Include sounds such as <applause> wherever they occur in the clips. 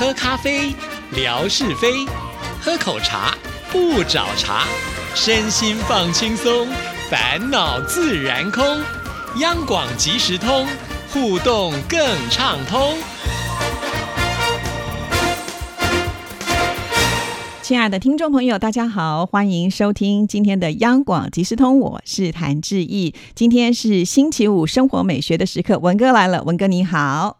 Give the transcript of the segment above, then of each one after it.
喝咖啡，聊是非；喝口茶，不找茬。身心放轻松，烦恼自然空。央广即时通，互动更畅通。亲爱的听众朋友，大家好，欢迎收听今天的央广即时通，我是谭志毅。今天是星期五，生活美学的时刻，文哥来了，文哥你好。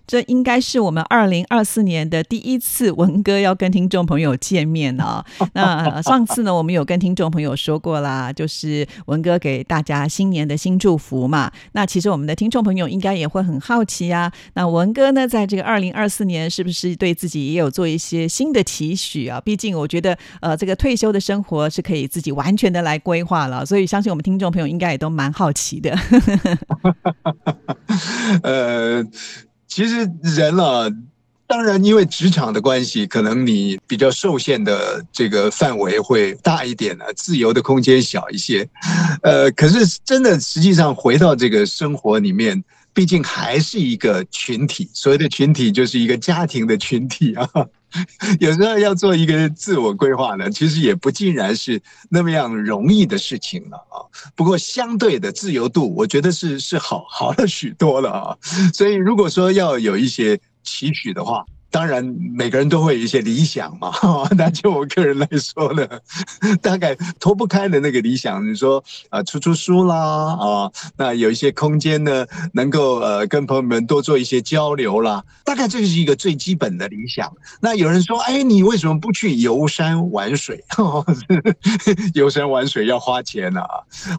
这应该是我们二零二四年的第一次文哥要跟听众朋友见面哦。<laughs> 那上次呢，我们有跟听众朋友说过啦，就是文哥给大家新年的新祝福嘛。那其实我们的听众朋友应该也会很好奇啊。那文哥呢，在这个二零二四年，是不是对自己也有做一些新的期许啊？毕竟我觉得，呃，这个退休的生活是可以自己完全的来规划了。所以相信我们听众朋友应该也都蛮好奇的。<laughs> 呃。其实人啊，当然因为职场的关系，可能你比较受限的这个范围会大一点呢，自由的空间小一些。<laughs> 呃，可是真的实际上回到这个生活里面，毕竟还是一个群体，所谓的群体就是一个家庭的群体啊。<laughs> 有时候要做一个自我规划呢，其实也不尽然是那么样容易的事情了啊。不过相对的自由度，我觉得是是好好了许多了啊。所以如果说要有一些期许的话。当然，每个人都会有一些理想嘛。<laughs> 那就我个人来说呢，<laughs> 大概脱不开的那个理想，你说啊，出出书啦，啊，那有一些空间呢，能够呃跟朋友们多做一些交流啦。大概这是一个最基本的理想。那有人说，哎，你为什么不去游山玩水？<laughs> 游山玩水要花钱啊，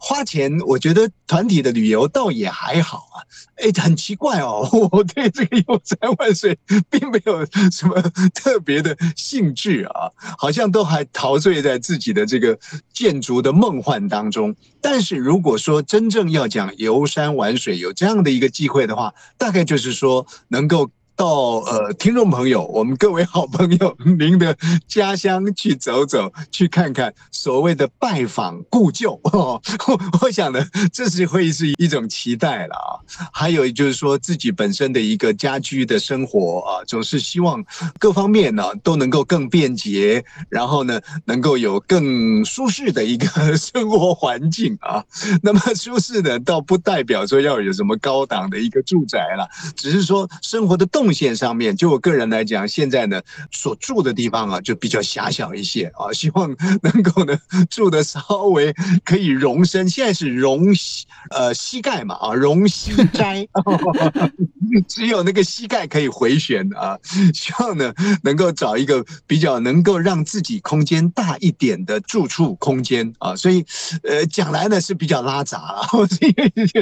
花钱。我觉得团体的旅游倒也还好啊。哎，很奇怪哦，我对这个游山玩水并没有。什么 <laughs> 特别的兴致啊？好像都还陶醉在自己的这个建筑的梦幻当中。但是如果说真正要讲游山玩水，有这样的一个机会的话，大概就是说能够。到呃，听众朋友，我们各位好朋友，您的家乡去走走，去看看所谓的拜访故旧 <laughs> 哦。<laughs> 我想呢，这是会是一种期待了啊。还有就是说自己本身的一个家居的生活啊，总是希望各方面呢都能够更便捷，然后呢能够有更舒适的一个生活环境啊。<laughs> 那么舒适呢，倒不代表说要有什么高档的一个住宅了，只是说生活的动。线上面，就我个人来讲，现在呢所住的地方啊，就比较狭小一些啊，<laughs> 希望能够呢住的稍微可以容身。现在是容膝呃膝盖嘛啊，容膝斋，<laughs> 只有那个膝盖可以回旋啊。希望呢能够找一个比较能够让自己空间大一点的住处空间啊。所以呃讲来呢是比较拉杂了，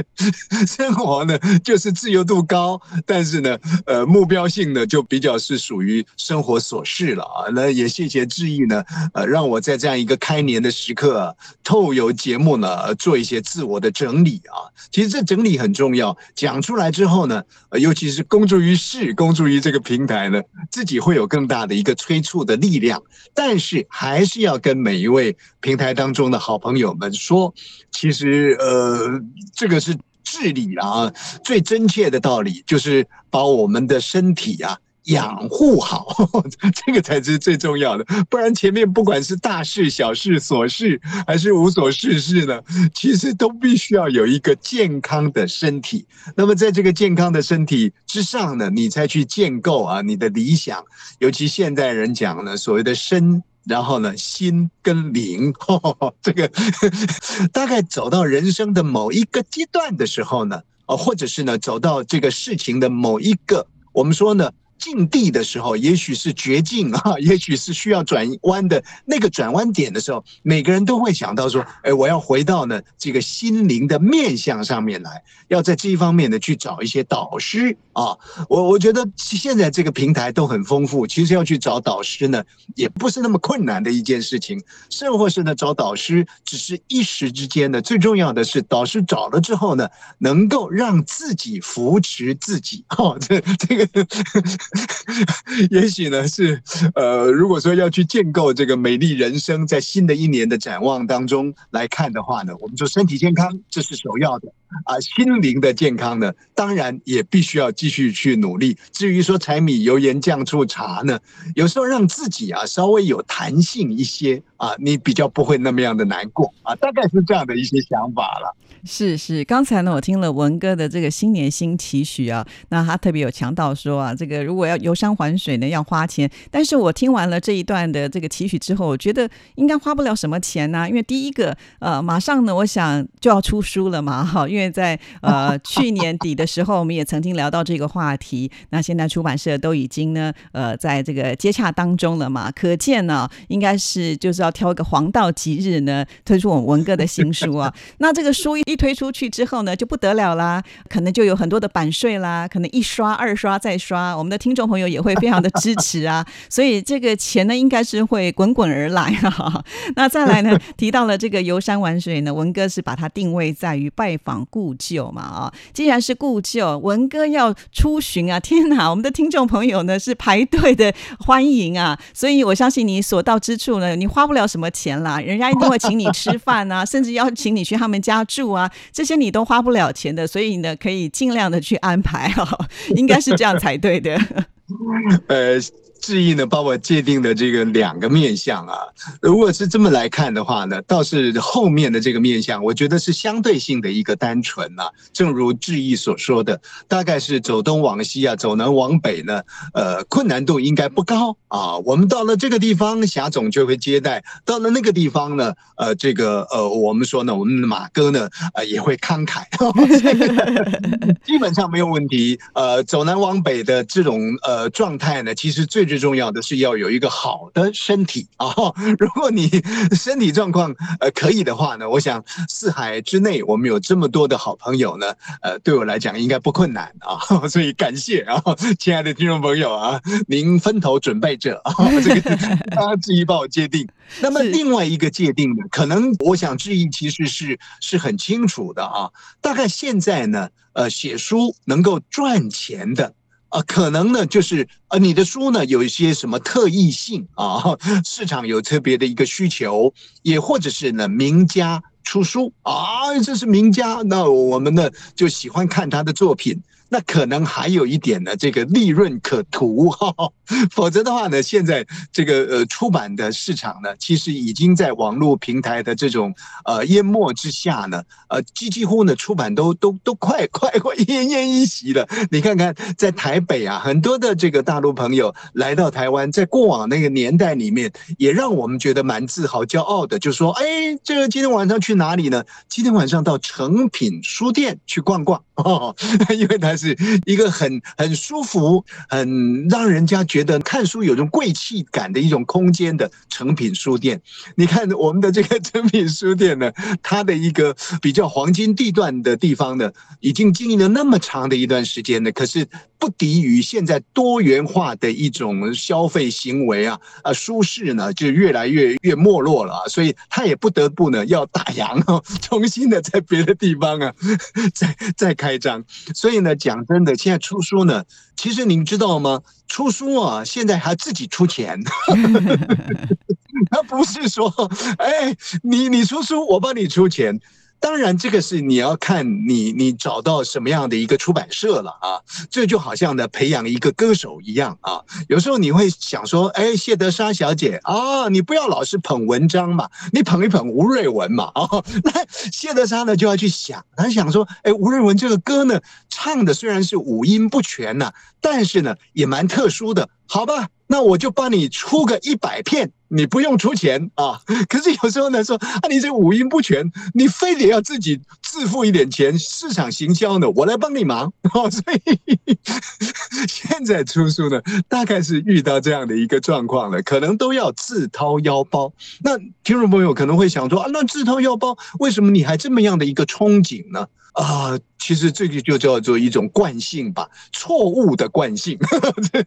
<laughs> 生活呢就是自由度高，但是呢呃。目标性的就比较是属于生活琐事了啊，那也谢谢志毅呢，呃，让我在这样一个开年的时刻，透有节目呢做一些自我的整理啊。其实这整理很重要，讲出来之后呢，尤其是公诸于世、公诸于这个平台呢，自己会有更大的一个催促的力量。但是还是要跟每一位平台当中的好朋友们说，其实呃，这个是。治理啊，最真切的道理就是把我们的身体啊养护好，<laughs> 这个才是最重要的。不然前面不管是大事、小事、琐事，还是无所事事呢，其实都必须要有一个健康的身体。那么在这个健康的身体之上呢，你才去建构啊你的理想。尤其现代人讲呢，所谓的身。然后呢，心跟灵，<laughs> 这个 <laughs> 大概走到人生的某一个阶段的时候呢，啊，或者是呢，走到这个事情的某一个，我们说呢。境地的时候，也许是绝境啊，<laughs> 也许是需要转弯的那个转弯点的时候，每个人都会想到说：“哎，我要回到呢这个心灵的面向上面来，要在这一方面呢去找一些导师啊。”我我觉得现在这个平台都很丰富，其实要去找导师呢，也不是那么困难的一件事情。甚或是呢找导师只是一时之间的，最重要的是导师找了之后呢，能够让自己扶持自己。哦，这这个。<laughs> 也许呢是呃，如果说要去建构这个美丽人生，在新的一年的展望当中来看的话呢，我们说身体健康这是首要的。啊，心灵的健康呢，当然也必须要继续去努力。至于说柴米油盐酱醋茶呢，有时候让自己啊稍微有弹性一些啊，你比较不会那么样的难过啊，大概是这样的一些想法了。是是，刚才呢，我听了文哥的这个新年新期许啊，那他特别有强调说啊，这个如果要游山玩水呢，要花钱。但是我听完了这一段的这个期许之后，我觉得应该花不了什么钱呢，因为第一个，呃，马上呢，我想就要出书了嘛，哈，因为在呃 <laughs> 去年底的时候，我们也曾经聊到这个话题，那现在出版社都已经呢，呃，在这个接洽当中了嘛，可见呢，应该是就是要挑一个黄道吉日呢，推出我们文哥的新书啊，<laughs> 那这个书一。一推出去之后呢，就不得了啦，可能就有很多的版税啦，可能一刷、二刷、再刷，我们的听众朋友也会非常的支持啊，<laughs> 所以这个钱呢，应该是会滚滚而来啊。那再来呢，提到了这个游山玩水呢，文哥是把它定位在于拜访故旧嘛啊，既然是故旧，文哥要出巡啊，<laughs> 天哪，我们的听众朋友呢是排队的欢迎啊，所以我相信你所到之处呢，你花不了什么钱啦，人家一定会请你吃饭啊，<laughs> 甚至邀请你去他们家住啊。啊，这些你都花不了钱的，所以呢，可以尽量的去安排哦，应该是这样才对的。<laughs> 呃。志毅呢，帮我界定的这个两个面相啊，如果是这么来看的话呢，倒是后面的这个面相，我觉得是相对性的一个单纯呐。正如志毅所说的，大概是走东往西啊，走南往北呢，呃，困难度应该不高啊。我们到了这个地方，霞总就会接待；到了那个地方呢，呃，这个呃，我们说呢，我们的马哥呢，呃，也会慷慨，<laughs> 基本上没有问题。呃，走南往北的这种呃状态呢，其实最。最重要的是要有一个好的身体啊！<laughs> 如果你身体状况呃可以的话呢，我想四海之内我们有这么多的好朋友呢，呃，对我来讲应该不困难啊！<laughs> 所以感谢啊，亲爱的听众朋友啊，您分头准备着啊，<laughs> 这个大家注意帮我界定。那么另外一个界定呢，可能我想质疑其实是是很清楚的啊，大概现在呢，呃，写书能够赚钱的。啊，可能呢，就是呃，你的书呢有一些什么特异性啊，<laughs> 市场有特别的一个需求，也或者是呢，名家出书啊，这是名家，那我们呢就喜欢看他的作品。那可能还有一点呢，这个利润可图哈，<laughs> 否则的话呢，现在这个呃出版的市场呢，其实已经在网络平台的这种呃淹没之下呢，呃几几乎呢出版都都都快快快奄奄一息了。你看看在台北啊，很多的这个大陆朋友来到台湾，在过往那个年代里面，也让我们觉得蛮自豪、骄傲的，就说哎，这个今天晚上去哪里呢？今天晚上到诚品书店去逛逛哦，<laughs> 因为它。是一个很很舒服、很让人家觉得看书有种贵气感的一种空间的成品书店。你看我们的这个成品书店呢，它的一个比较黄金地段的地方呢，已经经营了那么长的一段时间呢，可是不敌于现在多元化的一种消费行为啊啊，舒适呢就越来越越没落了，所以他也不得不呢要打烊，<laughs> 重新的在别的地方啊再再开张，所以呢讲。讲真的，现在出书呢，其实您知道吗？出书啊，现在还自己出钱，<laughs> 他不是说，哎，你你出书，我帮你出钱。当然，这个是你要看你你找到什么样的一个出版社了啊。这就好像呢培养一个歌手一样啊。有时候你会想说，哎，谢德莎小姐啊，你不要老是捧文章嘛，你捧一捧吴瑞文嘛啊。<laughs> 那谢德莎呢就要去想，他想说，哎，吴瑞文这个歌呢唱的虽然是五音不全呐，但是呢也蛮特殊的，好吧？那我就帮你出个一百片。你不用出钱啊，<laughs> 可是有时候呢说啊，你这五音不全，你非得要自己自付一点钱，市场行销呢，我来帮你忙 <laughs> 哦。所以现在出书呢，大概是遇到这样的一个状况了，可能都要自掏腰包。那听众朋友可能会想说啊，那自掏腰包，为什么你还这么样的一个憧憬呢？啊，其实这个就叫做一种惯性吧，错误的惯性，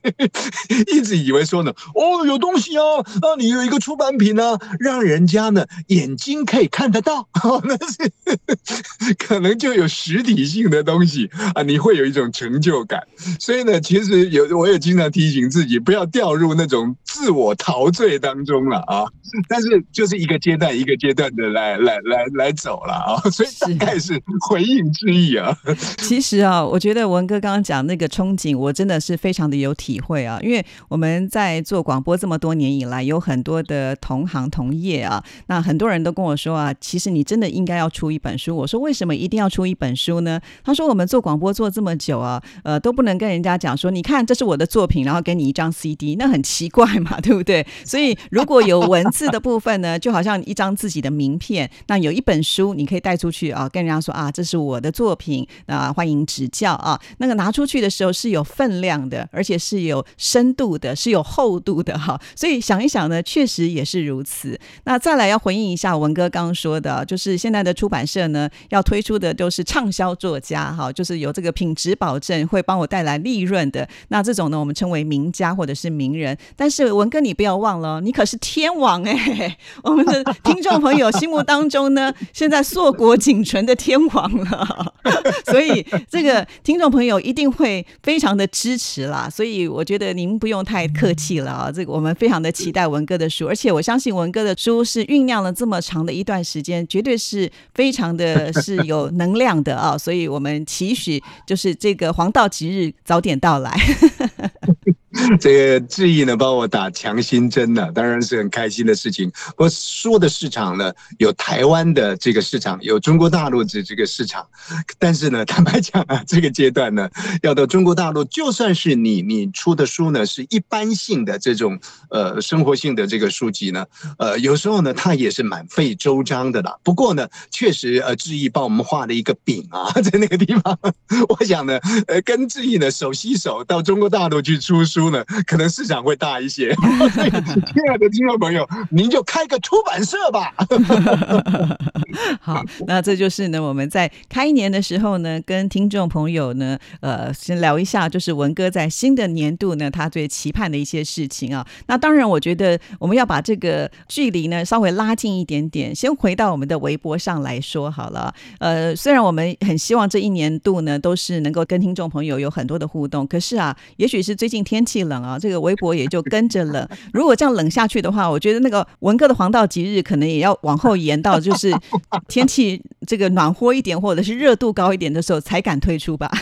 <laughs> 一直以为说呢，哦，有东西哦，啊，你有一个出版品呢，让人家呢眼睛可以看得到，<laughs> 那是可能就有实体性的东西啊，你会有一种成就感。所以呢，其实有我也经常提醒自己，不要掉入那种自我陶醉当中了啊。但是就是一个阶段一个阶段的来来来来走了啊，所以大概是回应 <laughs> 之意啊。<laughs> 其实啊，我觉得文哥刚刚讲那个憧憬，我真的是非常的有体会啊。因为我们在做广播这么多年以来，有很多的同行同业啊，那很多人都跟我说啊，其实你真的应该要出一本书。我说为什么一定要出一本书呢？他说我们做广播做这么久啊，呃，都不能跟人家讲说，你看这是我的作品，然后给你一张 CD，那很奇怪嘛，<laughs> 对不对？所以如果有文字的部分呢，就好像一张自己的名片，那有一本书你可以带出去啊，跟人家说啊，这是我的作品。啊，欢迎指教啊！那个拿出去的时候是有分量的，而且是有深度的，是有厚度的哈。所以想一想呢，确实也是如此。那再来要回应一下文哥刚刚说的，就是现在的出版社呢，要推出的都是畅销作家哈，就是有这个品质保证，会帮我带来利润的。那这种呢，我们称为名家或者是名人。但是文哥，你不要忘了，你可是天王哎！<laughs> 我们的听众朋友心目当中呢，现在硕果仅存的天王了。<laughs> 所以这个听众朋友一定会非常的支持啦，所以我觉得您不用太客气了啊。这个我们非常的期待文哥的书，而且我相信文哥的书是酝酿了这么长的一段时间，绝对是非常的是有能量的啊。所以我们期许就是这个黄道吉日早点到来。<laughs> <laughs> 这个志毅呢，帮我打强心针呢，当然是很开心的事情。我说的市场呢，有台湾的这个市场，有中国大陆的这个市场。但是呢，坦白讲啊，这个阶段呢，要到中国大陆，就算是你你出的书呢，是一般性的这种呃生活性的这个书籍呢，呃，有时候呢，它也是蛮费周章的啦。不过呢，确实呃，志毅帮我们画了一个饼啊，<laughs> 在那个地方，我想呢，呃，跟志毅呢手携手到中国大陆去出书。可能市场会大一些。亲爱的听众朋友，您就开个出版社吧。好，那这就是呢，我们在开年的时候呢，跟听众朋友呢，呃，先聊一下，就是文哥在新的年度呢，他最期盼的一些事情啊。那当然，我觉得我们要把这个距离呢稍微拉近一点点，先回到我们的微博上来说好了。呃，虽然我们很希望这一年度呢，都是能够跟听众朋友有很多的互动，可是啊，也许是最近天气。气冷啊，这个微博也就跟着冷。如果这样冷下去的话，我觉得那个文哥的黄道吉日可能也要往后延到，就是天气这个暖和一点，或者是热度高一点的时候才敢推出吧。<laughs>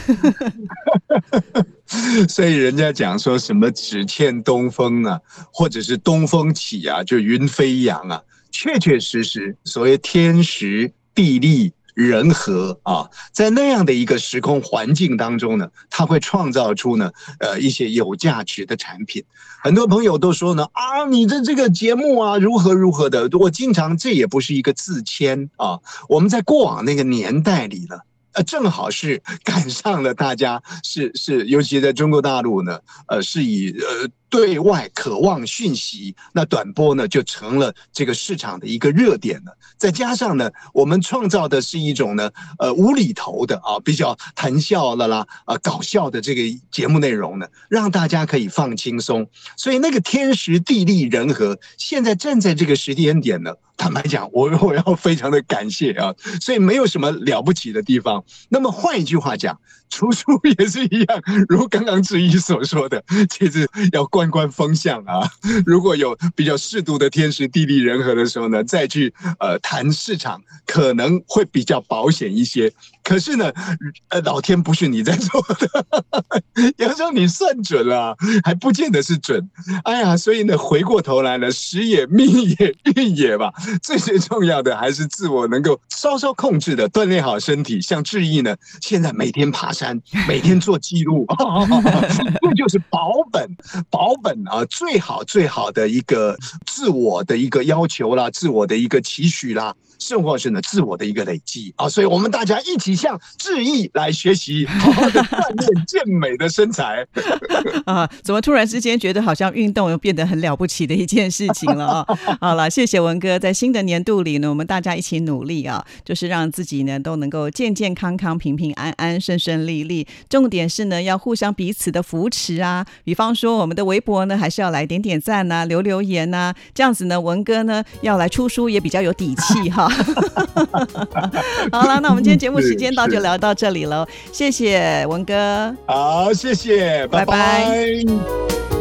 所以人家讲说什么只欠东风啊，或者是东风起啊，就云飞扬啊，确确实实，所谓天时地利。人和啊，在那样的一个时空环境当中呢，它会创造出呢，呃，一些有价值的产品。很多朋友都说呢，啊，你的这个节目啊，如何如何的。我经常，这也不是一个自谦啊。我们在过往那个年代里呢，呃，正好是赶上了大家是是，尤其在中国大陆呢，呃，是以呃。对外渴望讯息，那短波呢就成了这个市场的一个热点了。再加上呢，我们创造的是一种呢，呃，无厘头的啊，比较谈笑了啦，啊，搞笑的这个节目内容呢，让大家可以放轻松。所以那个天时地利人和，现在站在这个时间点呢，坦白讲，我我要非常的感谢啊。所以没有什么了不起的地方。那么换一句话讲。出书也是一样，如刚刚志毅所说的，其实要观观风向啊。<laughs> 如果有比较适度的天时地利人和的时候呢，再去呃谈市场，可能会比较保险一些。可是呢，呃，老天不是你在做的，<laughs> 有时候你算准了，还不见得是准。哎呀，所以呢，回过头来呢，时也命也运也吧。<laughs> 最最重要的还是自我能够稍稍控制的锻炼好身体。像志毅呢，现在每天爬山，每天做记录，这就是保本，保本啊，最好最好的一个自我的一个要求啦，自我的一个期许啦。甚或是呢，自我的一个累积啊，所以我们大家一起向志毅来学习，好好的锻炼健美的身材。<laughs> 啊，怎么突然之间觉得好像运动又变得很了不起的一件事情了啊？<laughs> 好了，谢谢文哥，在新的年度里呢，我们大家一起努力啊，就是让自己呢都能够健健康康、平平安安、顺顺利利。重点是呢，要互相彼此的扶持啊。比方说，我们的微博呢，还是要来点点赞呐、留留言呐，这样子呢，文哥呢要来出书也比较有底气哈。<laughs> 好了，那我们今天节目时间到，就聊到这里喽，谢谢文哥，好，谢谢，拜拜。拜拜